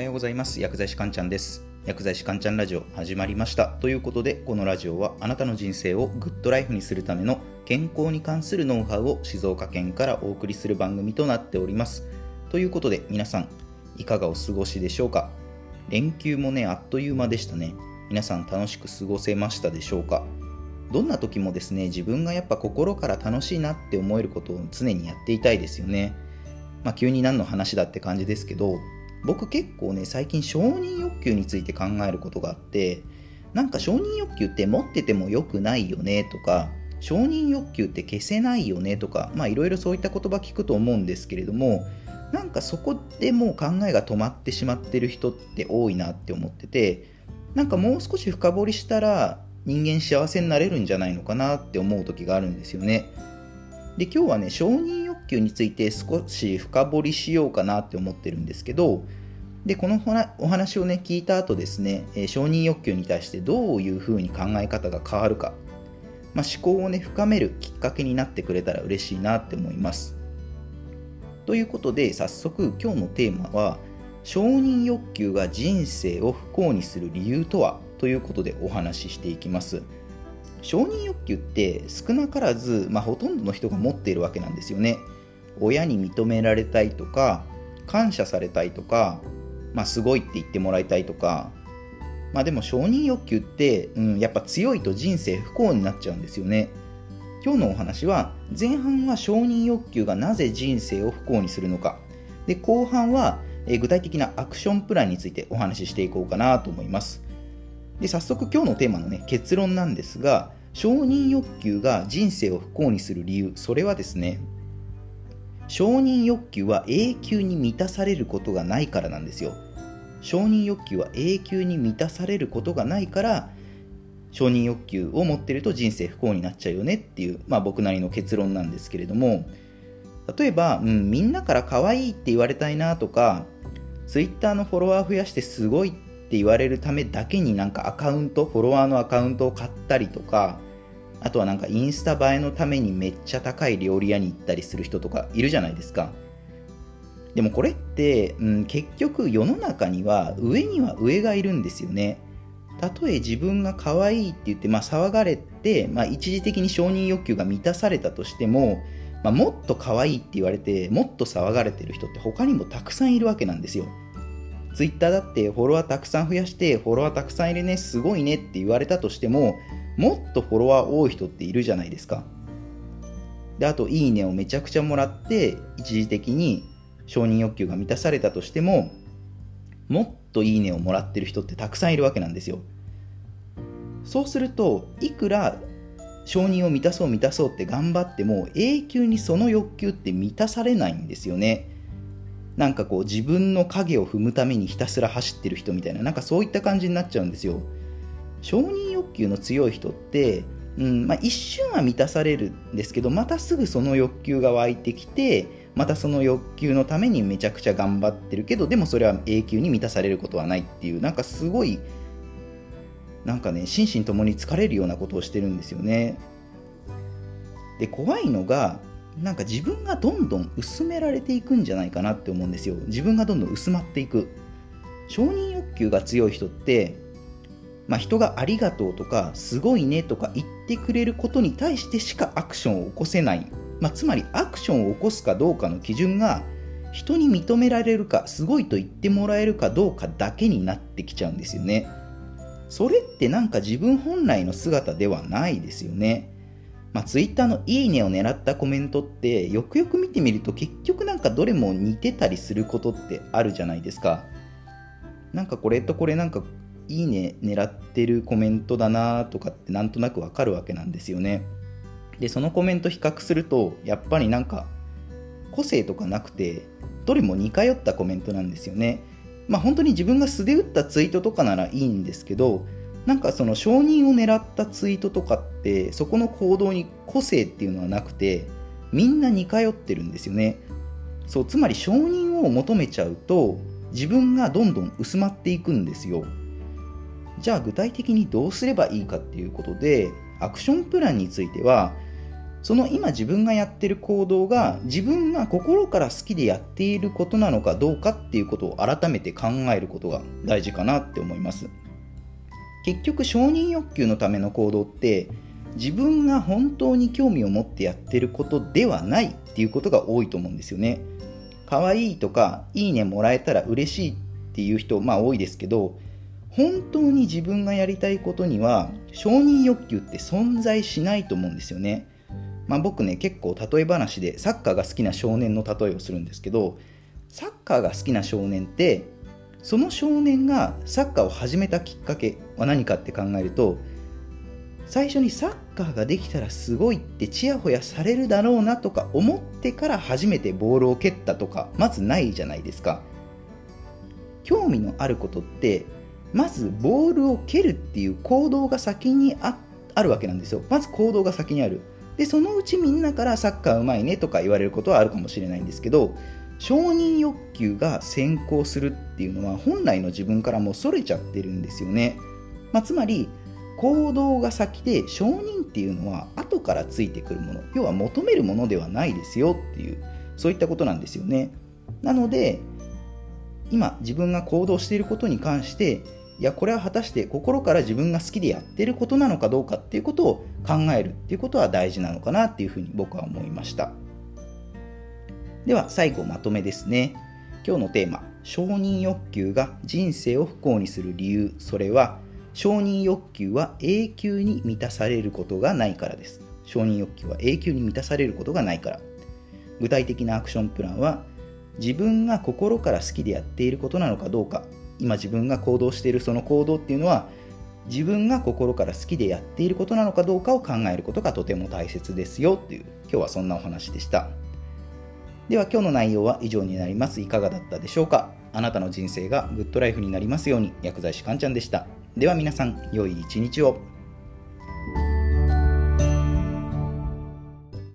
はようございます。薬剤師かんちゃんです。薬剤師かんちゃんラジオ始まりました。ということでこのラジオはあなたの人生をグッドライフにするための健康に関するノウハウを静岡県からお送りする番組となっております。ということで皆さんいかがお過ごしでしょうか？連休もねあっという間でしたね。皆さん楽しく過ごせましたでしょうか？どんな時もですね自分がやっぱ心から楽しいなって思えることを常にやっていたいですよね。まあ急に何の話だって感じですけど僕結構ね最近承認欲求について考えることがあってなんか承認欲求って持ってても良くないよねとか承認欲求って消せないよねとかまあいろいろそういった言葉聞くと思うんですけれどもなんかそこでもう考えが止まってしまってる人って多いなって思っててなんかもう少し深掘りしたら人間幸せになれるんじゃないのかなって思う時があるんですよね。で今日はね承認欲求について少し深掘りしようかなって思ってるんですけどでこのお話をね聞いた後ですね、え承認欲求に対してどういうふうに考え方が変わるか、まあ、思考をね深めるきっかけになってくれたら嬉しいなって思います。ということで早速今日のテーマは承認欲求が人生を不幸にする理由とは？ということでお話ししていきます。承認欲求って少なからず、まあ、ほとんどの人が持っているわけなんですよね。親に認められたいとか感謝されたいとか、まあ、すごいって言ってもらいたいとかまあでも承認欲求って、うん、やっぱ強いと人生不幸になっちゃうんですよね。今日のお話は前半は承認欲求がなぜ人生を不幸にするのか。で後半は具体的なアクションプランについてお話ししていこうかなと思います。で早速今日のテーマのね結論なんですが承認欲求が人生を不幸にする理由それはですね承認欲求は永久に満たされることがないからなんですよ。承認欲求は永久に満たされることがないから承認欲求を持ってると人生不幸になっちゃうよねっていう、まあ、僕なりの結論なんですけれども。例えば、うん、みんなから可愛いって言われたいなとか Twitter のフォロワー増やしてすごいって言われるためだけになんかアカウントフォロワーのアカウントを買ったりとかあとはなんかインスタ映えのためにめっちゃ高い料理屋に行ったりする人とかいるじゃないですか。でもこれって、うん、結局世の中には上には上がいるんですよね。たとえ自分が可愛いって言って、まあ、騒がれて、まあ、一時的に承認欲求が満たされたとしても、まあ、もっと可愛いって言われてもっと騒がれてる人って他にもたくさんいるわけなんですよ。ツイッターだってフォロワーたくさん増やしてフォロワーたくさんいるねすごいねって言われたとしてももっとフォロワー多い人っているじゃないですか。であといいねをめちゃくちゃもらって一時的に承認欲求が満たされたとしてももっといいねをもらってる人ってたくさんいるわけなんですよ。そうするといくら承認を満たそう満たそうって頑張っても永久にその欲求って満たされないんですよね。なんかこう自分の影を踏むためにひたすら走ってる人みたいななんかそういった感じになっちゃうんですよ。承認欲求の強い人って、うんまあ、一瞬は満たされるんですけどまたすぐその欲求が湧いてきてまたその欲求のためにめちゃくちゃ頑張ってるけどでもそれは永久に満たされることはないっていうなんかすごいなんかね心身ともに疲れるようなことをしてるんですよね。で怖いのがなんか自分がどんどん薄められていくんじゃないかなって思うんですよ。自分がどんどん薄まっていく。承認欲求が強い人ってまあ、人がありがとうとかすごいねとか言ってくれることに対してしかアクションを起こせない、まあ、つまりアクションを起こすかどうかの基準が人に認められるかすごいと言ってもらえるかどうかだけになってきちゃうんですよね。それってなんか自分本来の姿ではないですよね。まあ、ツイッターのいいねを狙ったコメントってよくよく見てみると結局なんかどれも似てたりすることってあるじゃないですか。なんかこれとこれなんかいいね狙ってるコメントだなとかってなんとなくわかるわけなんですよね。でそのコメント比較するとやっぱりなんか個性とかなくてどれも似通ったコメントなんですよね。まあ本当に自分が素で打ったツイートとかならいいんですけどなんかその承認を狙ったツイートとかってそこの行動に個性っていうのはなくてみんな似通ってるんですよね。そうつまり承認を求めちゃうと自分がどんどん薄まっていくんですよ。じゃあ具体的にどうすればいいかっていうことでアクションプランについてはその今自分がやってる行動が自分が心から好きでやっていることなのかどうかっていうことを改めて考えることが大事かなって思います。結局承認欲求のための行動って自分が本当に興味を持ってやってることではないっていうことが多いと思うんですよね。可愛いとかいいねもらえたら嬉しいっていう人まあ多いですけど本当に自分がやりたいことには承認欲求って存在しないと思うんですよね。まあ、僕ね結構例え話でサッカーが好きな少年の例えをするんですけどサッカーが好きな少年ってその少年がサッカーを始めたきっかけは何かって考えると最初にサッカーができたらすごいってちやほやされるだろうなとか思ってから初めてボールを蹴ったとかまずないじゃないですか。興味のあることってまずボールを蹴るっていう行動が先にああるわけなんですよ。まず行動が先にある。でそのうちみんなからサッカーうまいねとか言われることはあるかもしれないんですけど承認欲求が先行するっていうのは本来の自分からもそれちゃってるんですよね、まあ、つまり行動が先で承認っていうのは後からついてくるもの。要は求めるものではないですよっていうそういったことなんですよね。なので今自分が行動していることに関していやこれは果たして心から自分が好きでやってることなのかどうかっていうことを考えるっていうことは大事なのかなっていうふうに僕は思いました。では最後まとめですね。今日のテーマ承認欲求が人生を不幸にする理由。それは承認欲求は永久に満たされることがないからです。承認欲求は永久に満たされることがないから。具体的なアクションプランは自分が心から好きでやっていることなのかどうか。今自分が行動しているその行動っていうのは自分が心から好きでやっていることなのかどうかを考えることがとても大切ですよっていう今日はそんなお話でした。では今日の内容は以上になります。いかがだったでしょうか。あなたの人生がグッドライフになりますように薬剤師かんちゃんでした。では皆さん良い一日を。